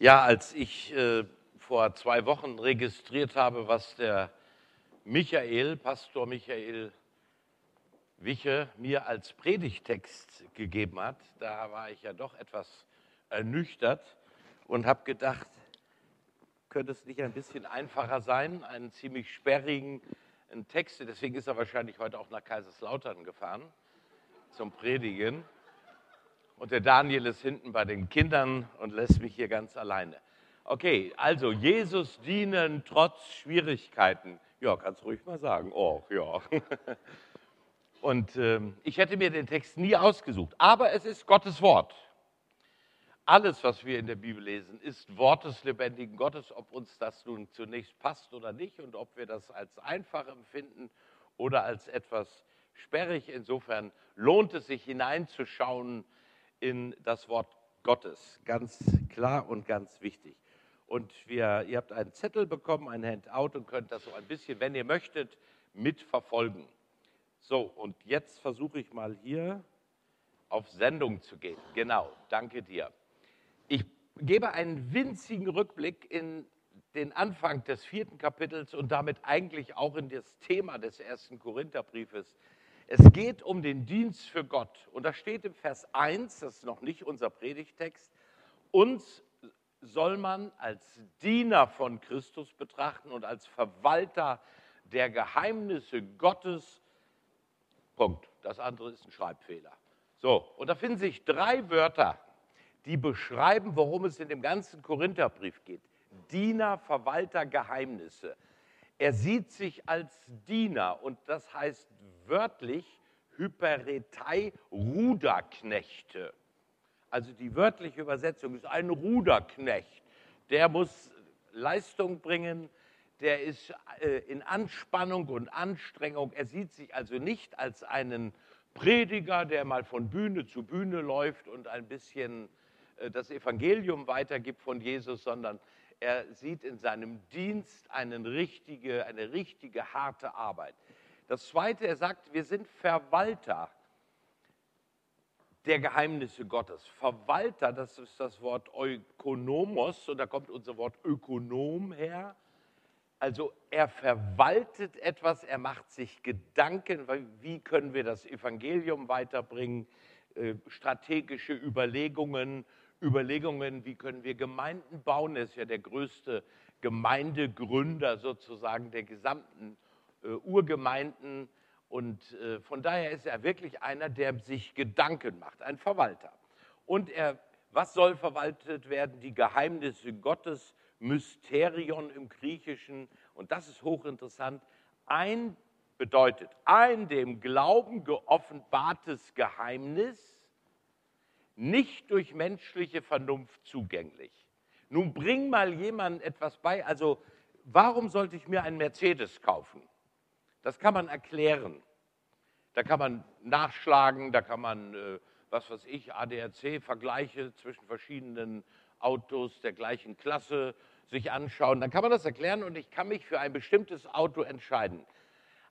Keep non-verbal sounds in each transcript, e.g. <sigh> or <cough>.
Ja, als ich äh, vor zwei Wochen registriert habe, was der Michael, Pastor Michael Wiche, mir als Predigtext gegeben hat, da war ich ja doch etwas ernüchtert und habe gedacht, könnte es nicht ein bisschen einfacher sein, einen ziemlich sperrigen Text, deswegen ist er wahrscheinlich heute auch nach Kaiserslautern gefahren zum Predigen. Und der Daniel ist hinten bei den Kindern und lässt mich hier ganz alleine. Okay, also Jesus dienen trotz Schwierigkeiten. Ja, kannst ruhig mal sagen. Oh, ja. <laughs> Und ähm, ich hätte mir den Text nie ausgesucht, aber es ist Gottes Wort. Alles, was wir in der Bibel lesen, ist Wort des lebendigen Gottes, ob uns das nun zunächst passt oder nicht und ob wir das als einfach empfinden oder als etwas sperrig. Insofern lohnt es sich hineinzuschauen in das Wort Gottes. Ganz klar und ganz wichtig. Und wir, ihr habt einen Zettel bekommen, ein Handout und könnt das so ein bisschen, wenn ihr möchtet, mitverfolgen. So, und jetzt versuche ich mal hier auf Sendung zu gehen. Genau, danke dir. Ich gebe einen winzigen Rückblick in den Anfang des vierten Kapitels und damit eigentlich auch in das Thema des ersten Korintherbriefes es geht um den Dienst für Gott. Und da steht im Vers 1, das ist noch nicht unser Predigtext, uns soll man als Diener von Christus betrachten und als Verwalter der Geheimnisse Gottes. Punkt. Das andere ist ein Schreibfehler. So, und da finden sich drei Wörter, die beschreiben, worum es in dem ganzen Korintherbrief geht. Diener, Verwalter, Geheimnisse. Er sieht sich als Diener und das heißt wörtlich Hyperetei Ruderknechte. Also die wörtliche Übersetzung ist ein Ruderknecht. Der muss Leistung bringen, der ist äh, in Anspannung und Anstrengung. Er sieht sich also nicht als einen Prediger, der mal von Bühne zu Bühne läuft und ein bisschen äh, das Evangelium weitergibt von Jesus, sondern er sieht in seinem Dienst eine richtige, eine richtige harte Arbeit. Das Zweite, er sagt, wir sind Verwalter der Geheimnisse Gottes. Verwalter, das ist das Wort Ökonomos und da kommt unser Wort Ökonom her. Also er verwaltet etwas, er macht sich Gedanken, wie können wir das Evangelium weiterbringen, äh, strategische Überlegungen, Überlegungen, wie können wir Gemeinden bauen. Er ist ja der größte Gemeindegründer sozusagen der gesamten äh, Urgemeinden. Und äh, von daher ist er wirklich einer, der sich Gedanken macht, ein Verwalter. Und er, was soll verwaltet werden? Die Geheimnisse Gottes, Mysterion im Griechischen. Und das ist hochinteressant. Ein bedeutet ein dem Glauben geoffenbartes Geheimnis, nicht durch menschliche Vernunft zugänglich. Nun bring mal jemand etwas bei. Also, warum sollte ich mir einen Mercedes kaufen? Das kann man erklären. Da kann man nachschlagen, da kann man, äh, was weiß ich, ADAC-Vergleiche zwischen verschiedenen Autos der gleichen Klasse sich anschauen. Dann kann man das erklären und ich kann mich für ein bestimmtes Auto entscheiden.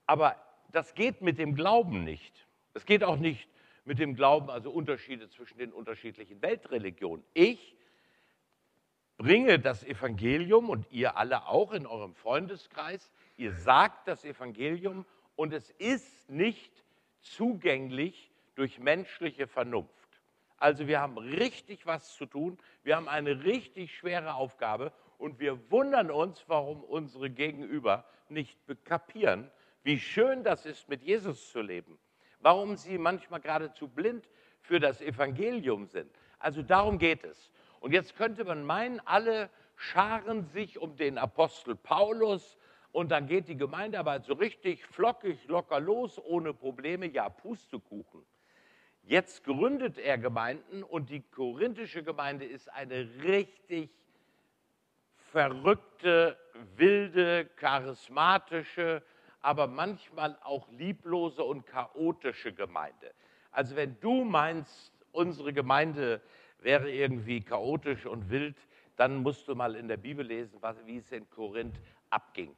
Aber das geht mit dem Glauben nicht. Es geht auch nicht mit dem Glauben, also Unterschiede zwischen den unterschiedlichen Weltreligionen. Ich bringe das Evangelium und ihr alle auch in eurem Freundeskreis, ihr sagt das Evangelium und es ist nicht zugänglich durch menschliche Vernunft. Also wir haben richtig was zu tun, wir haben eine richtig schwere Aufgabe und wir wundern uns, warum unsere Gegenüber nicht kapieren, wie schön das ist, mit Jesus zu leben warum sie manchmal geradezu blind für das Evangelium sind. Also darum geht es. Und jetzt könnte man meinen, alle scharen sich um den Apostel Paulus und dann geht die Gemeindearbeit so richtig flockig, locker los, ohne Probleme, ja, Pustekuchen. Jetzt gründet er Gemeinden und die korinthische Gemeinde ist eine richtig verrückte, wilde, charismatische, aber manchmal auch lieblose und chaotische Gemeinde. Also wenn du meinst, unsere Gemeinde wäre irgendwie chaotisch und wild, dann musst du mal in der Bibel lesen, wie es in Korinth abging.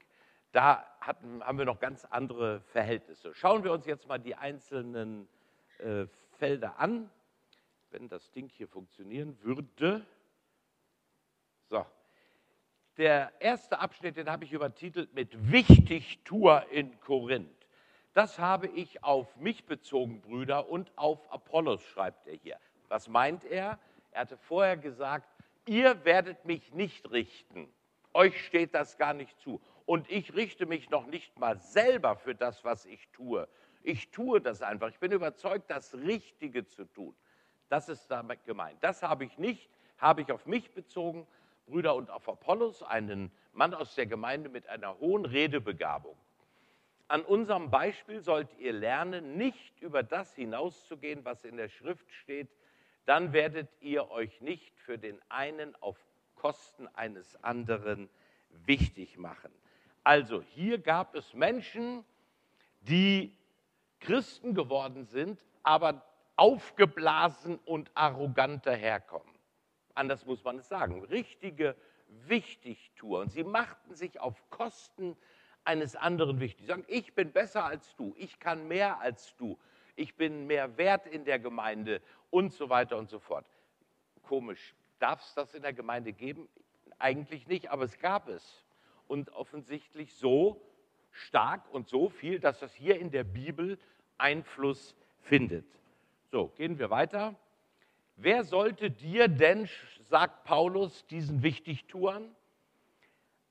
Da hatten, haben wir noch ganz andere Verhältnisse. Schauen wir uns jetzt mal die einzelnen äh, Felder an. Wenn das Ding hier funktionieren würde. Der erste Abschnitt, den habe ich übertitelt mit Wichtigtour in Korinth. Das habe ich auf mich bezogen, Brüder, und auf Apollos, schreibt er hier. Was meint er? Er hatte vorher gesagt, ihr werdet mich nicht richten. Euch steht das gar nicht zu. Und ich richte mich noch nicht mal selber für das, was ich tue. Ich tue das einfach. Ich bin überzeugt, das Richtige zu tun. Das ist damit gemeint. Das habe ich nicht, habe ich auf mich bezogen, Brüder, und auf Apollos, einen Mann aus der Gemeinde mit einer hohen Redebegabung. An unserem Beispiel sollt ihr lernen, nicht über das hinauszugehen, was in der Schrift steht, dann werdet ihr euch nicht für den einen auf Kosten eines anderen wichtig machen. Also hier gab es Menschen, die Christen geworden sind, aber aufgeblasen und arrogant daherkommen. Anders muss man es sagen. Richtige Wichtigtour. Und sie machten sich auf Kosten eines anderen wichtig. Sie sagen, ich bin besser als du, ich kann mehr als du, ich bin mehr wert in der Gemeinde und so weiter und so fort. Komisch, darf es das in der Gemeinde geben? Eigentlich nicht, aber es gab es. Und offensichtlich so stark und so viel, dass das hier in der Bibel Einfluss findet. So, gehen wir weiter. Wer sollte dir denn, sagt Paulus, diesen Wichtigtouren,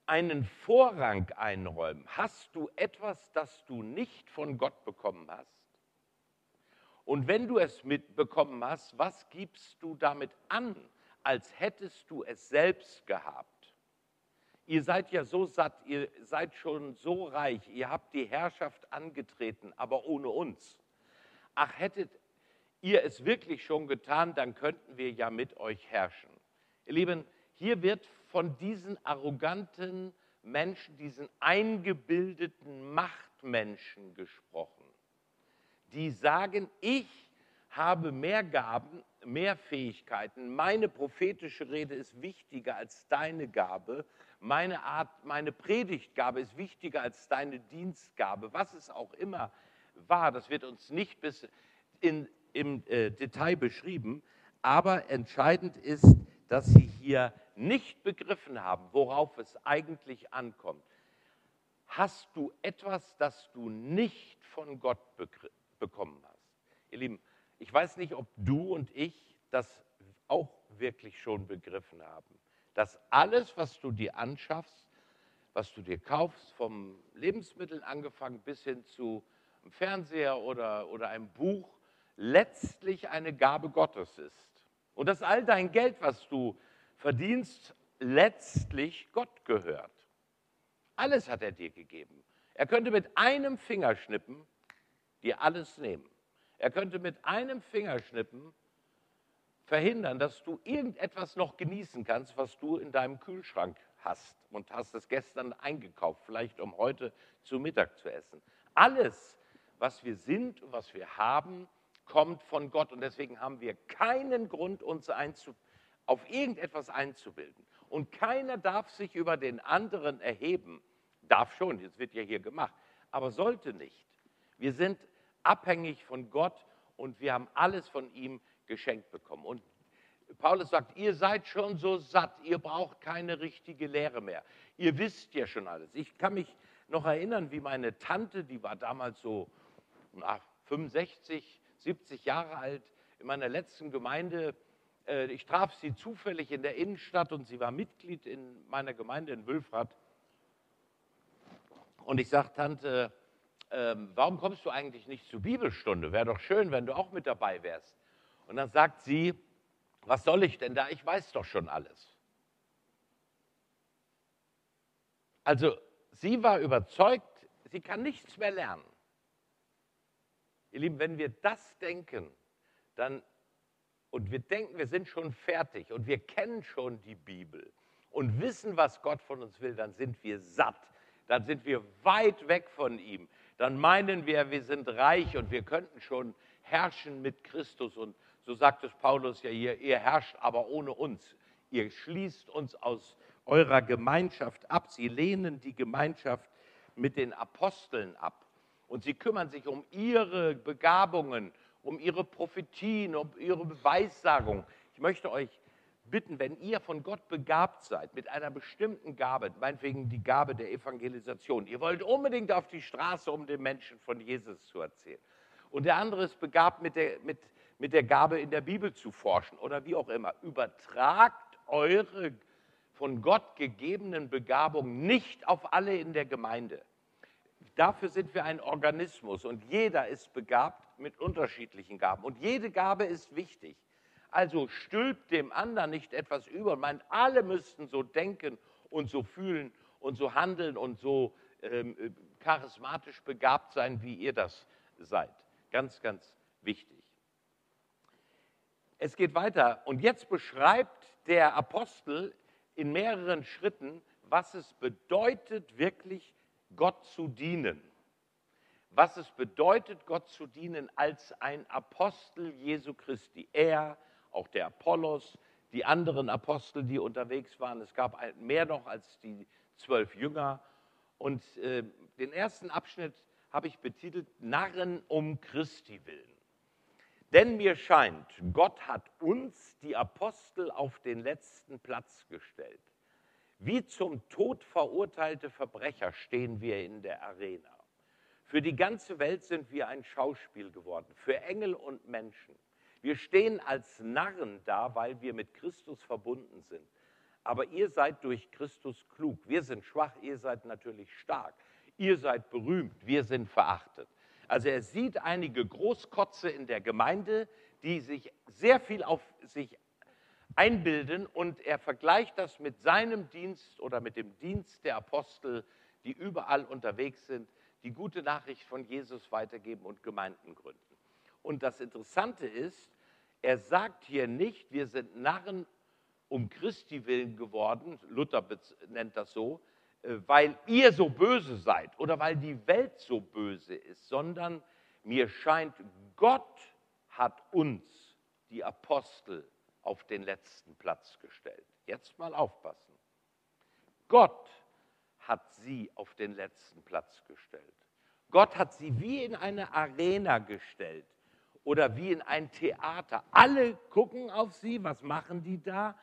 einen Vorrang einräumen? Hast du etwas, das du nicht von Gott bekommen hast? Und wenn du es mitbekommen hast, was gibst du damit an, als hättest du es selbst gehabt? Ihr seid ja so satt, ihr seid schon so reich, ihr habt die Herrschaft angetreten, aber ohne uns. Ach, hättet ihr es wirklich schon getan, dann könnten wir ja mit euch herrschen. Ihr Lieben, hier wird von diesen arroganten Menschen, diesen eingebildeten Machtmenschen gesprochen, die sagen, ich habe mehr Gaben, mehr Fähigkeiten, meine prophetische Rede ist wichtiger als deine Gabe, meine Art, meine Predigtgabe ist wichtiger als deine Dienstgabe, was es auch immer war, das wird uns nicht bis in, im äh, Detail beschrieben, aber entscheidend ist, dass sie hier nicht begriffen haben, worauf es eigentlich ankommt. Hast du etwas, das du nicht von Gott bekommen hast? Ihr Lieben, ich weiß nicht, ob du und ich das auch wirklich schon begriffen haben, dass alles, was du dir anschaffst, was du dir kaufst, vom Lebensmittel angefangen bis hin zu einem Fernseher oder, oder einem Buch, letztlich eine Gabe Gottes ist. Und dass all dein Geld, was du verdienst, letztlich Gott gehört. Alles hat er dir gegeben. Er könnte mit einem Fingerschnippen dir alles nehmen. Er könnte mit einem Fingerschnippen verhindern, dass du irgendetwas noch genießen kannst, was du in deinem Kühlschrank hast und hast es gestern eingekauft, vielleicht um heute zu Mittag zu essen. Alles, was wir sind und was wir haben, kommt von Gott und deswegen haben wir keinen Grund, uns auf irgendetwas einzubilden. Und keiner darf sich über den anderen erheben. Darf schon, das wird ja hier gemacht, aber sollte nicht. Wir sind abhängig von Gott und wir haben alles von ihm geschenkt bekommen. Und Paulus sagt, ihr seid schon so satt, ihr braucht keine richtige Lehre mehr. Ihr wisst ja schon alles. Ich kann mich noch erinnern, wie meine Tante, die war damals so na, 65, 70 Jahre alt, in meiner letzten Gemeinde, äh, ich traf sie zufällig in der Innenstadt und sie war Mitglied in meiner Gemeinde in Wülfrath. Und ich sagte, Tante, ähm, warum kommst du eigentlich nicht zur Bibelstunde? Wäre doch schön, wenn du auch mit dabei wärst. Und dann sagt sie, was soll ich denn da? Ich weiß doch schon alles. Also sie war überzeugt, sie kann nichts mehr lernen. Ihr Lieben, wenn wir das denken, dann und wir denken, wir sind schon fertig und wir kennen schon die Bibel und wissen, was Gott von uns will, dann sind wir satt, dann sind wir weit weg von ihm. Dann meinen wir, wir sind reich und wir könnten schon herrschen mit Christus und so sagt es Paulus ja hier, ihr herrscht aber ohne uns. Ihr schließt uns aus eurer Gemeinschaft ab. Sie lehnen die Gemeinschaft mit den Aposteln ab. Und sie kümmern sich um ihre Begabungen, um ihre Prophetien, um ihre Beweissagung. Ich möchte euch bitten, wenn ihr von Gott begabt seid, mit einer bestimmten Gabe, meinetwegen die Gabe der Evangelisation, ihr wollt unbedingt auf die Straße, um den Menschen von Jesus zu erzählen. Und der andere ist begabt mit der, mit, mit der Gabe, in der Bibel zu forschen oder wie auch immer. Übertragt eure von Gott gegebenen Begabungen nicht auf alle in der Gemeinde. Dafür sind wir ein Organismus und jeder ist begabt mit unterschiedlichen Gaben. Und jede Gabe ist wichtig. Also stülpt dem anderen nicht etwas über und meint, alle müssten so denken und so fühlen und so handeln und so ähm, äh, charismatisch begabt sein, wie ihr das seid. Ganz, ganz wichtig. Es geht weiter und jetzt beschreibt der Apostel in mehreren Schritten, was es bedeutet, wirklich Gott zu dienen. Was es bedeutet, Gott zu dienen als ein Apostel Jesu Christi. Er auch der Apollos, die anderen Apostel, die unterwegs waren. Es gab mehr noch als die zwölf Jünger. Und äh, den ersten Abschnitt habe ich betitelt Narren um Christi willen. Denn mir scheint, Gott hat uns, die Apostel, auf den letzten Platz gestellt. Wie zum Tod verurteilte Verbrecher stehen wir in der Arena. Für die ganze Welt sind wir ein Schauspiel geworden, für Engel und Menschen. Wir stehen als Narren da, weil wir mit Christus verbunden sind. Aber ihr seid durch Christus klug. Wir sind schwach, ihr seid natürlich stark. Ihr seid berühmt, wir sind verachtet. Also er sieht einige Großkotze in der Gemeinde, die sich sehr viel auf sich einbilden und er vergleicht das mit seinem Dienst oder mit dem Dienst der Apostel, die überall unterwegs sind, die gute Nachricht von Jesus weitergeben und Gemeinden gründen. Und das Interessante ist, er sagt hier nicht, wir sind Narren um Christi willen geworden, Luther nennt das so, äh, weil ihr so böse seid oder weil die Welt so böse ist, sondern mir scheint, Gott hat uns, die Apostel, auf den letzten Platz gestellt. Jetzt mal aufpassen. Gott hat sie auf den letzten Platz gestellt. Gott hat sie wie in eine Arena gestellt oder wie in ein Theater. Alle gucken auf sie, was machen die da?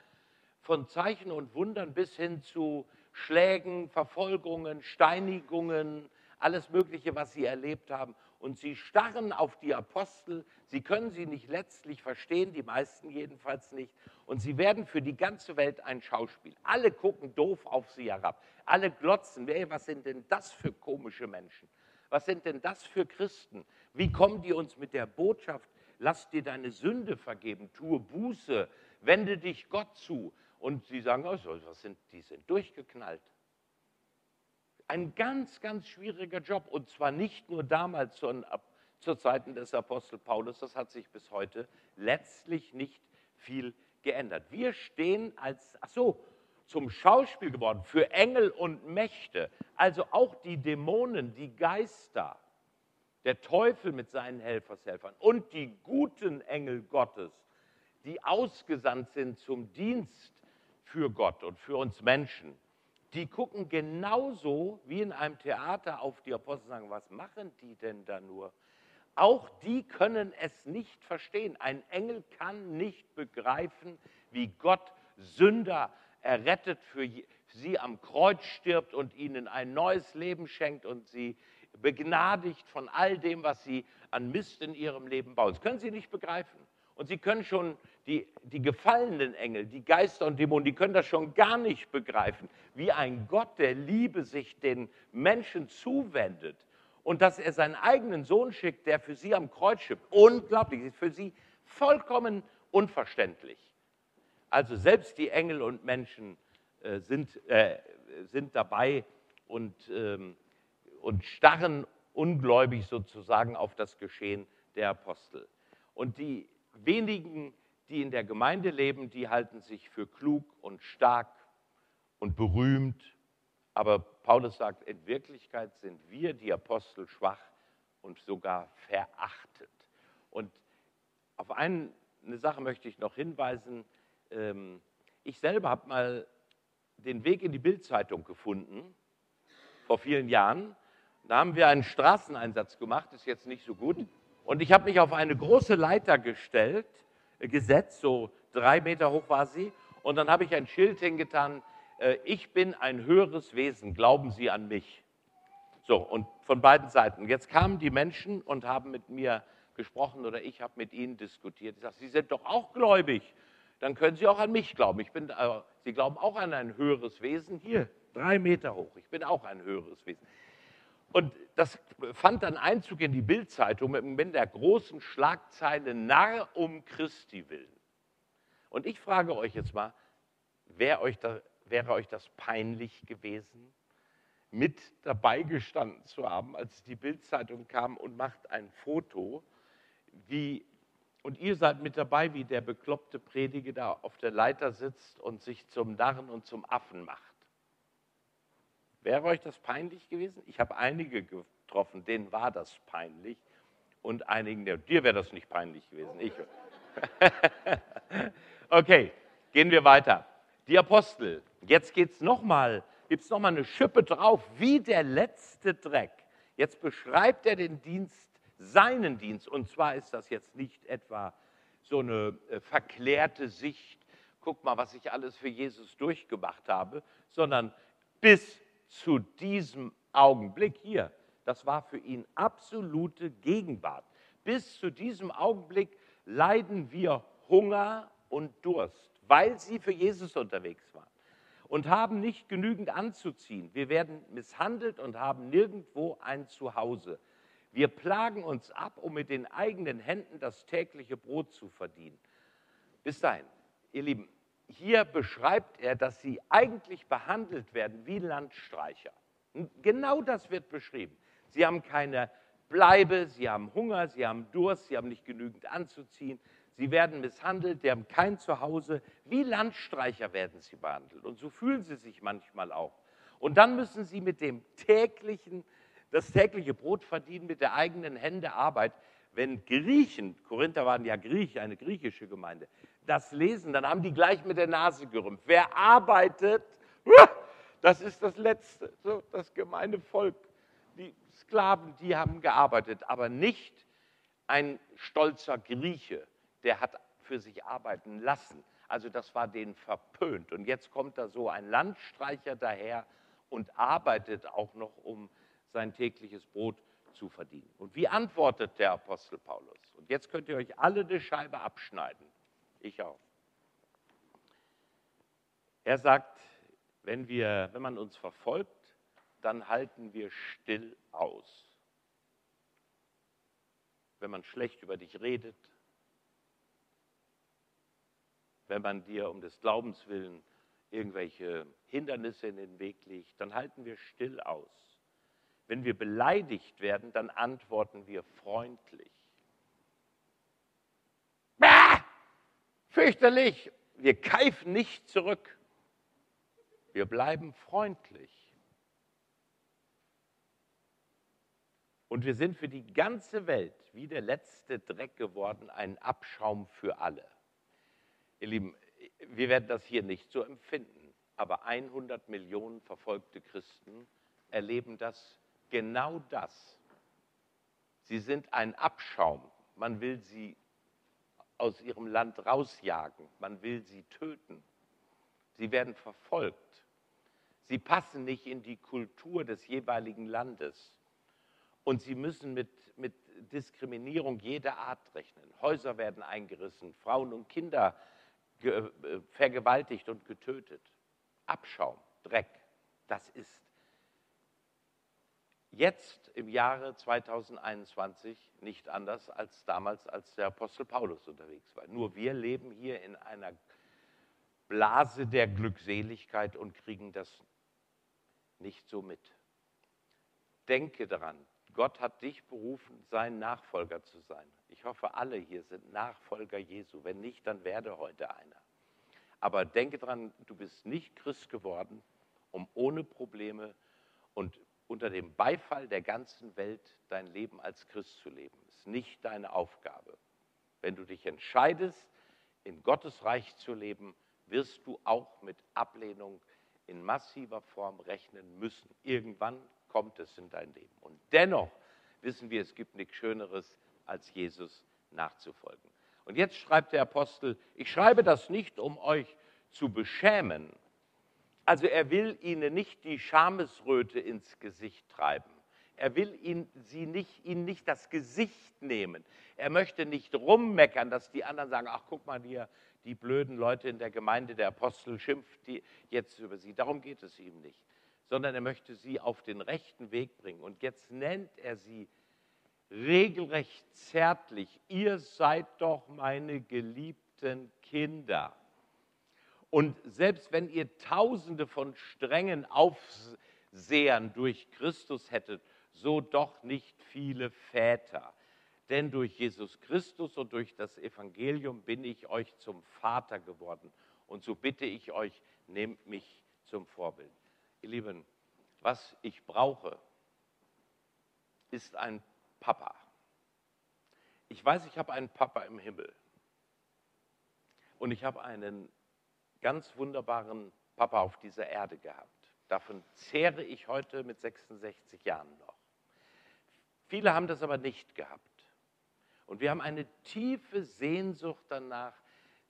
Von Zeichen und Wundern bis hin zu Schlägen, Verfolgungen, Steinigungen, alles Mögliche, was sie erlebt haben. Und sie starren auf die Apostel. Sie können sie nicht letztlich verstehen, die meisten jedenfalls nicht. Und sie werden für die ganze Welt ein Schauspiel. Alle gucken doof auf sie herab. Alle glotzen. Ey, was sind denn das für komische Menschen? Was sind denn das für Christen? Wie kommen die uns mit der Botschaft, lass dir deine Sünde vergeben, tue Buße, wende dich Gott zu? Und sie sagen, oh, was sind, die sind durchgeknallt. Ein ganz, ganz schwieriger Job. Und zwar nicht nur damals zu, zur Zeiten des Apostel Paulus, das hat sich bis heute letztlich nicht viel geändert. Wir stehen als, ach so, zum Schauspiel geworden für Engel und Mächte, also auch die Dämonen, die Geister, der Teufel mit seinen Helfershelfern und die guten Engel Gottes, die ausgesandt sind zum Dienst für Gott und für uns Menschen, die gucken genauso wie in einem Theater auf die Apostel und sagen, was machen die denn da nur? Auch die können es nicht verstehen. Ein Engel kann nicht begreifen, wie Gott Sünder errettet für sie am Kreuz stirbt und ihnen ein neues Leben schenkt und sie begnadigt von all dem, was sie an Mist in ihrem Leben bauen. Das können sie nicht begreifen. Und sie können schon, die, die gefallenen Engel, die Geister und Dämonen, die können das schon gar nicht begreifen, wie ein Gott der Liebe sich den Menschen zuwendet und dass er seinen eigenen Sohn schickt, der für sie am Kreuz stirbt. Unglaublich, für sie vollkommen unverständlich. Also selbst die Engel und Menschen äh, sind, äh, sind dabei und ähm, und starren ungläubig sozusagen auf das Geschehen der Apostel. Und die wenigen, die in der Gemeinde leben, die halten sich für klug und stark und berühmt. Aber Paulus sagt, in Wirklichkeit sind wir, die Apostel, schwach und sogar verachtet. Und auf eine Sache möchte ich noch hinweisen. Ähm, ich selber habe mal den Weg in die Bildzeitung gefunden, vor vielen Jahren. Da haben wir einen Straßeneinsatz gemacht, ist jetzt nicht so gut. Und ich habe mich auf eine große Leiter gestellt, gesetzt, so drei Meter hoch war sie. Und dann habe ich ein Schild hingetan, äh, ich bin ein höheres Wesen, glauben Sie an mich. So, und von beiden Seiten. Jetzt kamen die Menschen und haben mit mir gesprochen oder ich habe mit ihnen diskutiert. Ich sage, Sie sind doch auch gläubig. Dann können Sie auch an mich glauben. Ich bin, äh, Sie glauben auch an ein höheres Wesen. Hier, drei Meter hoch. Ich bin auch ein höheres Wesen. Und das fand dann Einzug in die Bildzeitung mit der großen Schlagzeile Narr um Christi willen. Und ich frage euch jetzt mal, wäre euch, da, wäre euch das peinlich gewesen, mit dabei gestanden zu haben, als die Bildzeitung kam und macht ein Foto, wie, und ihr seid mit dabei, wie der bekloppte Prediger da auf der Leiter sitzt und sich zum Narren und zum Affen macht. Wäre euch das peinlich gewesen? Ich habe einige getroffen, denen war das peinlich. Und einigen, dir wäre das nicht peinlich gewesen. Ich. <laughs> okay, gehen wir weiter. Die Apostel. Jetzt geht es nochmal, gibt es nochmal eine Schippe drauf, wie der letzte Dreck. Jetzt beschreibt er den Dienst, seinen Dienst. Und zwar ist das jetzt nicht etwa so eine äh, verklärte Sicht, guck mal, was ich alles für Jesus durchgemacht habe, sondern bis zu diesem Augenblick hier, das war für ihn absolute Gegenwart. Bis zu diesem Augenblick leiden wir Hunger und Durst, weil sie für Jesus unterwegs waren und haben nicht genügend anzuziehen. Wir werden misshandelt und haben nirgendwo ein Zuhause. Wir plagen uns ab, um mit den eigenen Händen das tägliche Brot zu verdienen. Bis dahin, ihr Lieben, hier beschreibt er, dass sie eigentlich behandelt werden wie Landstreicher. genau das wird beschrieben. Sie haben keine Bleibe, sie haben Hunger, sie haben Durst, sie haben nicht genügend anzuziehen, sie werden misshandelt, sie haben kein Zuhause. Wie Landstreicher werden sie behandelt. Und so fühlen sie sich manchmal auch. Und dann müssen sie mit dem täglichen, das tägliche Brot verdienen, mit der eigenen Hände Arbeit. Wenn Griechen, Korinther waren ja Griechen, eine griechische Gemeinde, das lesen, dann haben die gleich mit der Nase gerümpft. Wer arbeitet, <laughs> das ist das Letzte, so das gemeine Volk. Die Sklaven, die haben gearbeitet, aber nicht ein stolzer Grieche, der hat für sich arbeiten lassen. Also das war denen verpönt. Und jetzt kommt da so ein Landstreicher daher und arbeitet auch noch, um sein tägliches Brot zu verdienen. Und wie antwortet der Apostel Paulus? Und jetzt könnt ihr euch alle eine Scheibe abschneiden. Ich auch. Er sagt, wenn, wir, wenn man uns verfolgt, dann halten wir still aus. Wenn man schlecht über dich redet, wenn man dir um des Glaubens willen irgendwelche Hindernisse in den Weg legt, dann halten wir still aus. Wenn wir beleidigt werden, dann antworten wir freundlich. Fürchterlich. Wir keifen nicht zurück. Wir bleiben freundlich. Und wir sind für die ganze Welt wie der letzte Dreck geworden, ein Abschaum für alle. Ihr Lieben, wir werden das hier nicht so empfinden, aber 100 Millionen verfolgte Christen erleben das, genau das. Sie sind ein Abschaum. Man will sie aus ihrem Land rausjagen. Man will sie töten. Sie werden verfolgt. Sie passen nicht in die Kultur des jeweiligen Landes. Und sie müssen mit, mit Diskriminierung jeder Art rechnen. Häuser werden eingerissen, Frauen und Kinder äh, vergewaltigt und getötet. Abschaum, Dreck, das ist jetzt im Jahre 2021 nicht anders als damals, als der Apostel Paulus unterwegs war. Nur wir leben hier in einer Blase der Glückseligkeit und kriegen das nicht so mit. Denke daran, Gott hat dich berufen, sein Nachfolger zu sein. Ich hoffe, alle hier sind Nachfolger Jesu. Wenn nicht, dann werde heute einer. Aber denke daran, du bist nicht Christ geworden, um ohne Probleme und unter dem Beifall der ganzen Welt dein Leben als Christ zu leben. Das ist nicht deine Aufgabe. Wenn du dich entscheidest, in Gottes Reich zu leben, wirst du auch mit Ablehnung in massiver Form rechnen müssen. Irgendwann kommt es in dein Leben. Und dennoch wissen wir, es gibt nichts Schöneres, als Jesus nachzufolgen. Und jetzt schreibt der Apostel, ich schreibe das nicht, um euch zu beschämen. Also er will ihnen nicht die Schamesröte ins Gesicht treiben. Er will ihn, sie nicht, ihnen nicht das Gesicht nehmen. Er möchte nicht rummeckern, dass die anderen sagen, ach guck mal hier, die blöden Leute in der Gemeinde der Apostel schimpft die jetzt über sie. Darum geht es ihm nicht. Sondern er möchte sie auf den rechten Weg bringen. Und jetzt nennt er sie regelrecht zärtlich. Ihr seid doch meine geliebten Kinder. Und selbst wenn ihr tausende von strengen Aufsehern durch Christus hättet, so doch nicht viele Väter. Denn durch Jesus Christus und durch das Evangelium bin ich euch zum Vater geworden. Und so bitte ich euch, nehmt mich zum Vorbild. Ihr Lieben, was ich brauche, ist ein Papa. Ich weiß, ich habe einen Papa im Himmel. Und ich habe einen ganz wunderbaren Papa auf dieser Erde gehabt. Davon zehre ich heute mit 66 Jahren noch. Viele haben das aber nicht gehabt. Und wir haben eine tiefe Sehnsucht danach,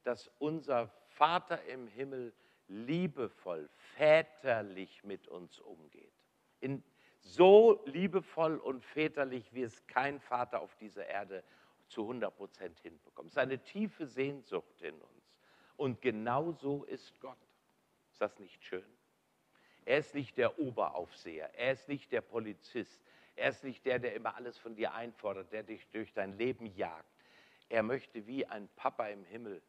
dass unser Vater im Himmel liebevoll, väterlich mit uns umgeht. In, so liebevoll und väterlich, wie es kein Vater auf dieser Erde zu 100 Prozent hinbekommt. Es ist eine tiefe Sehnsucht in uns. Und genau so ist Gott. Ist das nicht schön? Er ist nicht der Oberaufseher, er ist nicht der Polizist, er ist nicht der, der immer alles von dir einfordert, der dich durch dein Leben jagt. Er möchte wie ein Papa im Himmel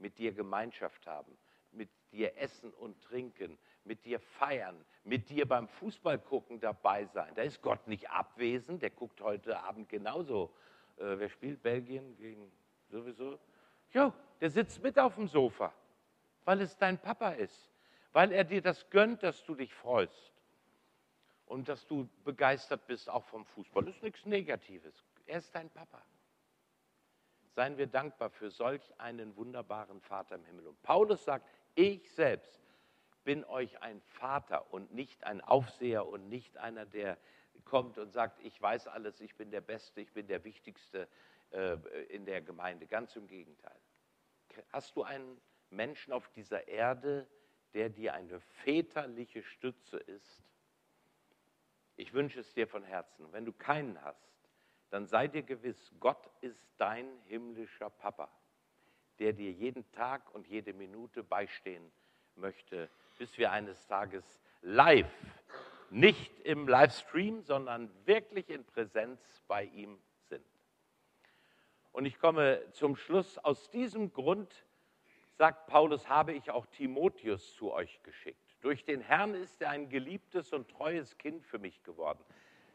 mit dir Gemeinschaft haben, mit dir essen und trinken, mit dir feiern, mit dir beim Fußballgucken dabei sein. Da ist Gott nicht abwesend, der guckt heute Abend genauso. Äh, wer spielt Belgien gegen sowieso? Jo, der sitzt mit auf dem Sofa, weil es dein Papa ist, weil er dir das gönnt, dass du dich freust und dass du begeistert bist auch vom Fußball. Das ist nichts Negatives. Er ist dein Papa. Seien wir dankbar für solch einen wunderbaren Vater im Himmel. Und Paulus sagt, ich selbst bin euch ein Vater und nicht ein Aufseher und nicht einer, der kommt und sagt, ich weiß alles, ich bin der Beste, ich bin der Wichtigste äh, in der Gemeinde. Ganz im Gegenteil. Hast du einen Menschen auf dieser Erde, der dir eine väterliche Stütze ist? Ich wünsche es dir von Herzen. Wenn du keinen hast, dann sei dir gewiss, Gott ist dein himmlischer Papa, der dir jeden Tag und jede Minute beistehen möchte, bis wir eines Tages live, nicht im Livestream, sondern wirklich in Präsenz bei ihm. Und ich komme zum Schluss. Aus diesem Grund, sagt Paulus, habe ich auch Timotheus zu euch geschickt. Durch den Herrn ist er ein geliebtes und treues Kind für mich geworden.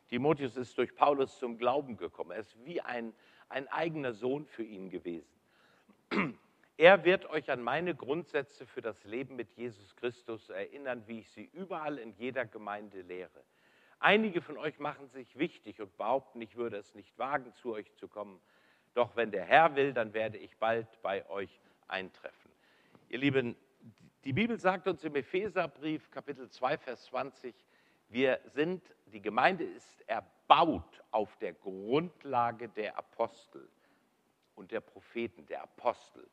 Timotheus ist durch Paulus zum Glauben gekommen. Er ist wie ein, ein eigener Sohn für ihn gewesen. <clears throat> Er wird euch an meine Grundsätze für das Leben mit Jesus Christus erinnern, wie ich sie überall in jeder Gemeinde lehre. Einige von euch machen sich wichtig und behaupten, ich würde es nicht wagen, zu euch zu kommen. Doch wenn der Herr will, dann werde ich bald bei euch eintreffen. Ihr Lieben, die Bibel sagt uns im Epheserbrief Kapitel 2, Vers 20, wir sind, die Gemeinde ist erbaut auf der Grundlage der Apostel und der Propheten, der Apostel.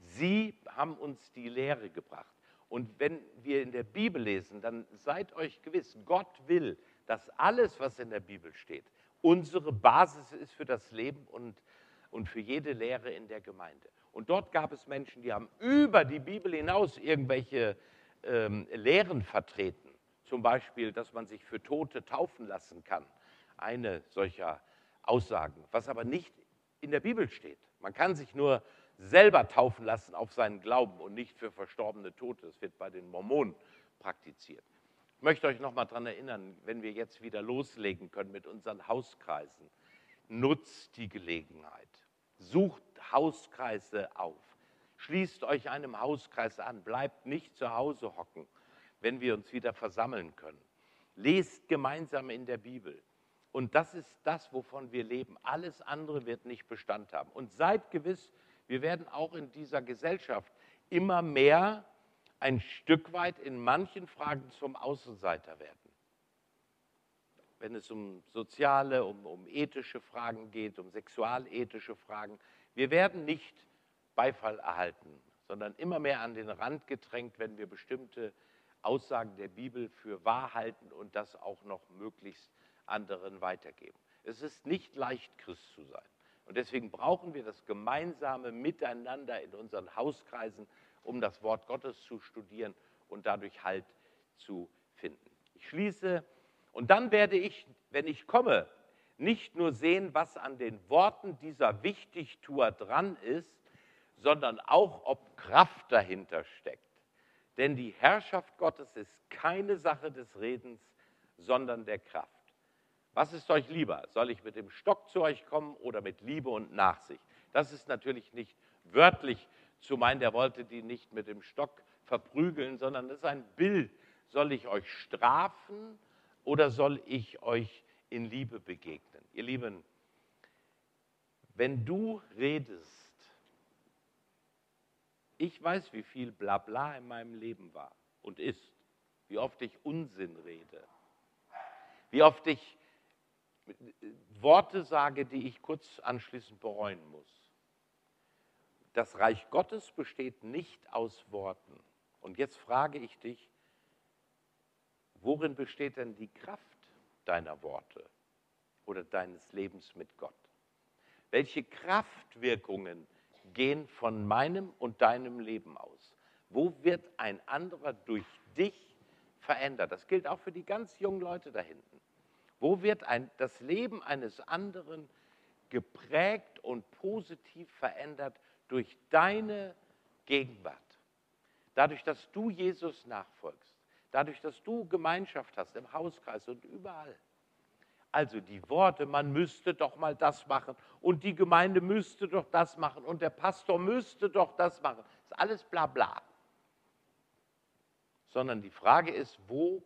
Sie haben uns die Lehre gebracht. Und wenn wir in der Bibel lesen, dann seid euch gewiss, Gott will, dass alles, was in der Bibel steht, unsere Basis ist für das Leben und, und für jede Lehre in der Gemeinde. Und dort gab es Menschen, die haben über die Bibel hinaus irgendwelche ähm, Lehren vertreten. Zum Beispiel, dass man sich für Tote taufen lassen kann. Eine solcher Aussagen, was aber nicht in der Bibel steht. Man kann sich nur selber taufen lassen auf seinen Glauben und nicht für verstorbene Tote. Das wird bei den Mormonen praktiziert. Ich möchte euch noch mal daran erinnern, wenn wir jetzt wieder loslegen können mit unseren Hauskreisen, nutzt die Gelegenheit. Sucht Hauskreise auf. Schließt euch einem Hauskreis an. Bleibt nicht zu Hause hocken, wenn wir uns wieder versammeln können. Lest gemeinsam in der Bibel. Und das ist das, wovon wir leben. Alles andere wird nicht Bestand haben. Und seid gewiss, wir werden auch in dieser Gesellschaft immer mehr ein Stück weit in manchen Fragen zum Außenseiter werden. Wenn es um soziale, um, um ethische Fragen geht, um sexualethische Fragen, wir werden nicht Beifall erhalten, sondern immer mehr an den Rand gedrängt, wenn wir bestimmte Aussagen der Bibel für wahr halten und das auch noch möglichst anderen weitergeben. Es ist nicht leicht, Christ zu sein. Und deswegen brauchen wir das gemeinsame Miteinander in unseren Hauskreisen, um das Wort Gottes zu studieren und dadurch Halt zu finden. Ich schließe und dann werde ich, wenn ich komme, nicht nur sehen, was an den Worten dieser Wichtigtuer dran ist, sondern auch, ob Kraft dahinter steckt. Denn die Herrschaft Gottes ist keine Sache des Redens, sondern der Kraft. Was ist euch lieber? Soll ich mit dem Stock zu euch kommen oder mit Liebe und Nachsicht? Das ist natürlich nicht wörtlich zu meinen, der wollte die nicht mit dem Stock verprügeln, sondern das ist ein Bild. Soll ich euch strafen oder soll ich euch in Liebe begegnen? Ihr Lieben, wenn du redest, ich weiß, wie viel Blabla in meinem Leben war und ist, wie oft ich Unsinn rede, wie oft ich Worte sage, die ich kurz anschließend bereuen muss. Das Reich Gottes besteht nicht aus Worten. Und jetzt frage ich dich, worin besteht denn die Kraft deiner Worte oder deines Lebens mit Gott? Welche Kraftwirkungen gehen von meinem und deinem Leben aus? Wo wird ein anderer durch dich verändert? Das gilt auch für die ganz jungen Leute da hinten. Wo wird ein, das Leben eines anderen geprägt und positiv verändert durch deine Gegenwart? Dadurch, dass du Jesus nachfolgst, dadurch, dass du Gemeinschaft hast im Hauskreis und überall. Also die Worte, man müsste doch mal das machen und die Gemeinde müsste doch das machen und der Pastor müsste doch das machen. Ist alles bla bla. Sondern die Frage ist, wo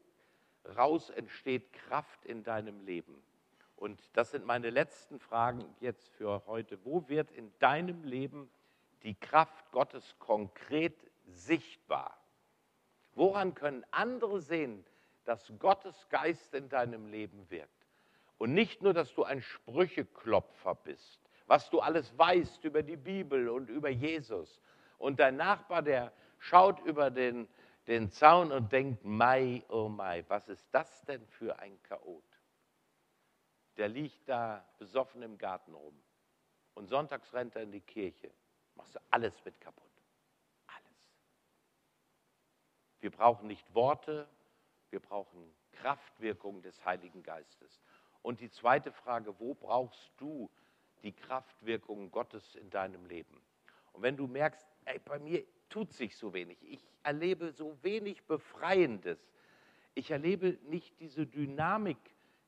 raus entsteht Kraft in deinem Leben? Und das sind meine letzten Fragen jetzt für heute. Wo wird in deinem Leben die Kraft Gottes konkret sichtbar? Woran können andere sehen, dass Gottes Geist in deinem Leben wirkt? Und nicht nur, dass du ein Sprücheklopfer bist, was du alles weißt über die Bibel und über Jesus. Und dein Nachbar, der schaut über den den Zaun und denkt, Mai, oh Mai, was ist das denn für ein Chaot? Der liegt da besoffen im Garten rum. Und sonntags rennt er in die Kirche. Machst du alles mit kaputt. Alles. Wir brauchen nicht Worte, wir brauchen Kraftwirkung des Heiligen Geistes. Und die zweite Frage, wo brauchst du die Kraftwirkung Gottes in deinem Leben? Und wenn du merkst, ey, bei mir tut sich so wenig. Ich erlebe so wenig Befreiendes. Ich erlebe nicht diese Dynamik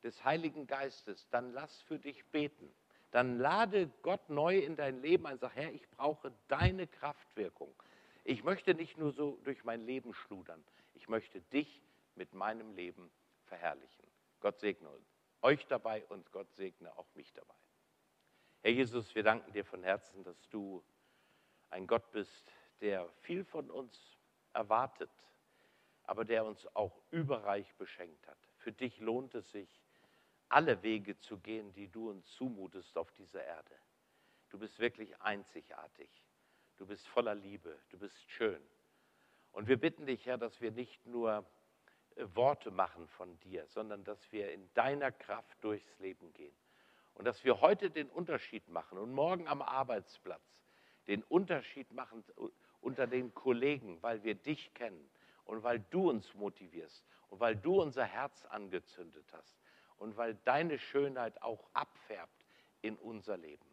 des Heiligen Geistes. Dann lass für dich beten. Dann lade Gott neu in dein Leben ein. Sag, Herr, ich brauche deine Kraftwirkung. Ich möchte nicht nur so durch mein Leben schludern. Ich möchte dich mit meinem Leben verherrlichen. Gott segne euch dabei und Gott segne auch mich dabei. Herr Jesus, wir danken dir von Herzen, dass du ein Gott bist, der viel von uns erwartet, aber der uns auch überreich beschenkt hat. Für dich lohnt es sich, alle Wege zu gehen, die du uns zumutest auf dieser Erde. Du bist wirklich einzigartig. Du bist voller Liebe. Du bist schön. Und wir bitten dich, Herr, dass wir nicht nur äh, Worte machen von dir, sondern dass wir in deiner Kraft durchs Leben gehen. Und dass wir heute den Unterschied machen und morgen am Arbeitsplatz den Unterschied machen unter den Kollegen, weil wir dich kennen und weil du uns motivierst und weil du unser Herz angezündet hast und weil deine Schönheit auch abfärbt in unser Leben.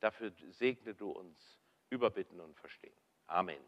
Dafür segne du uns überbitten und verstehen. Amen.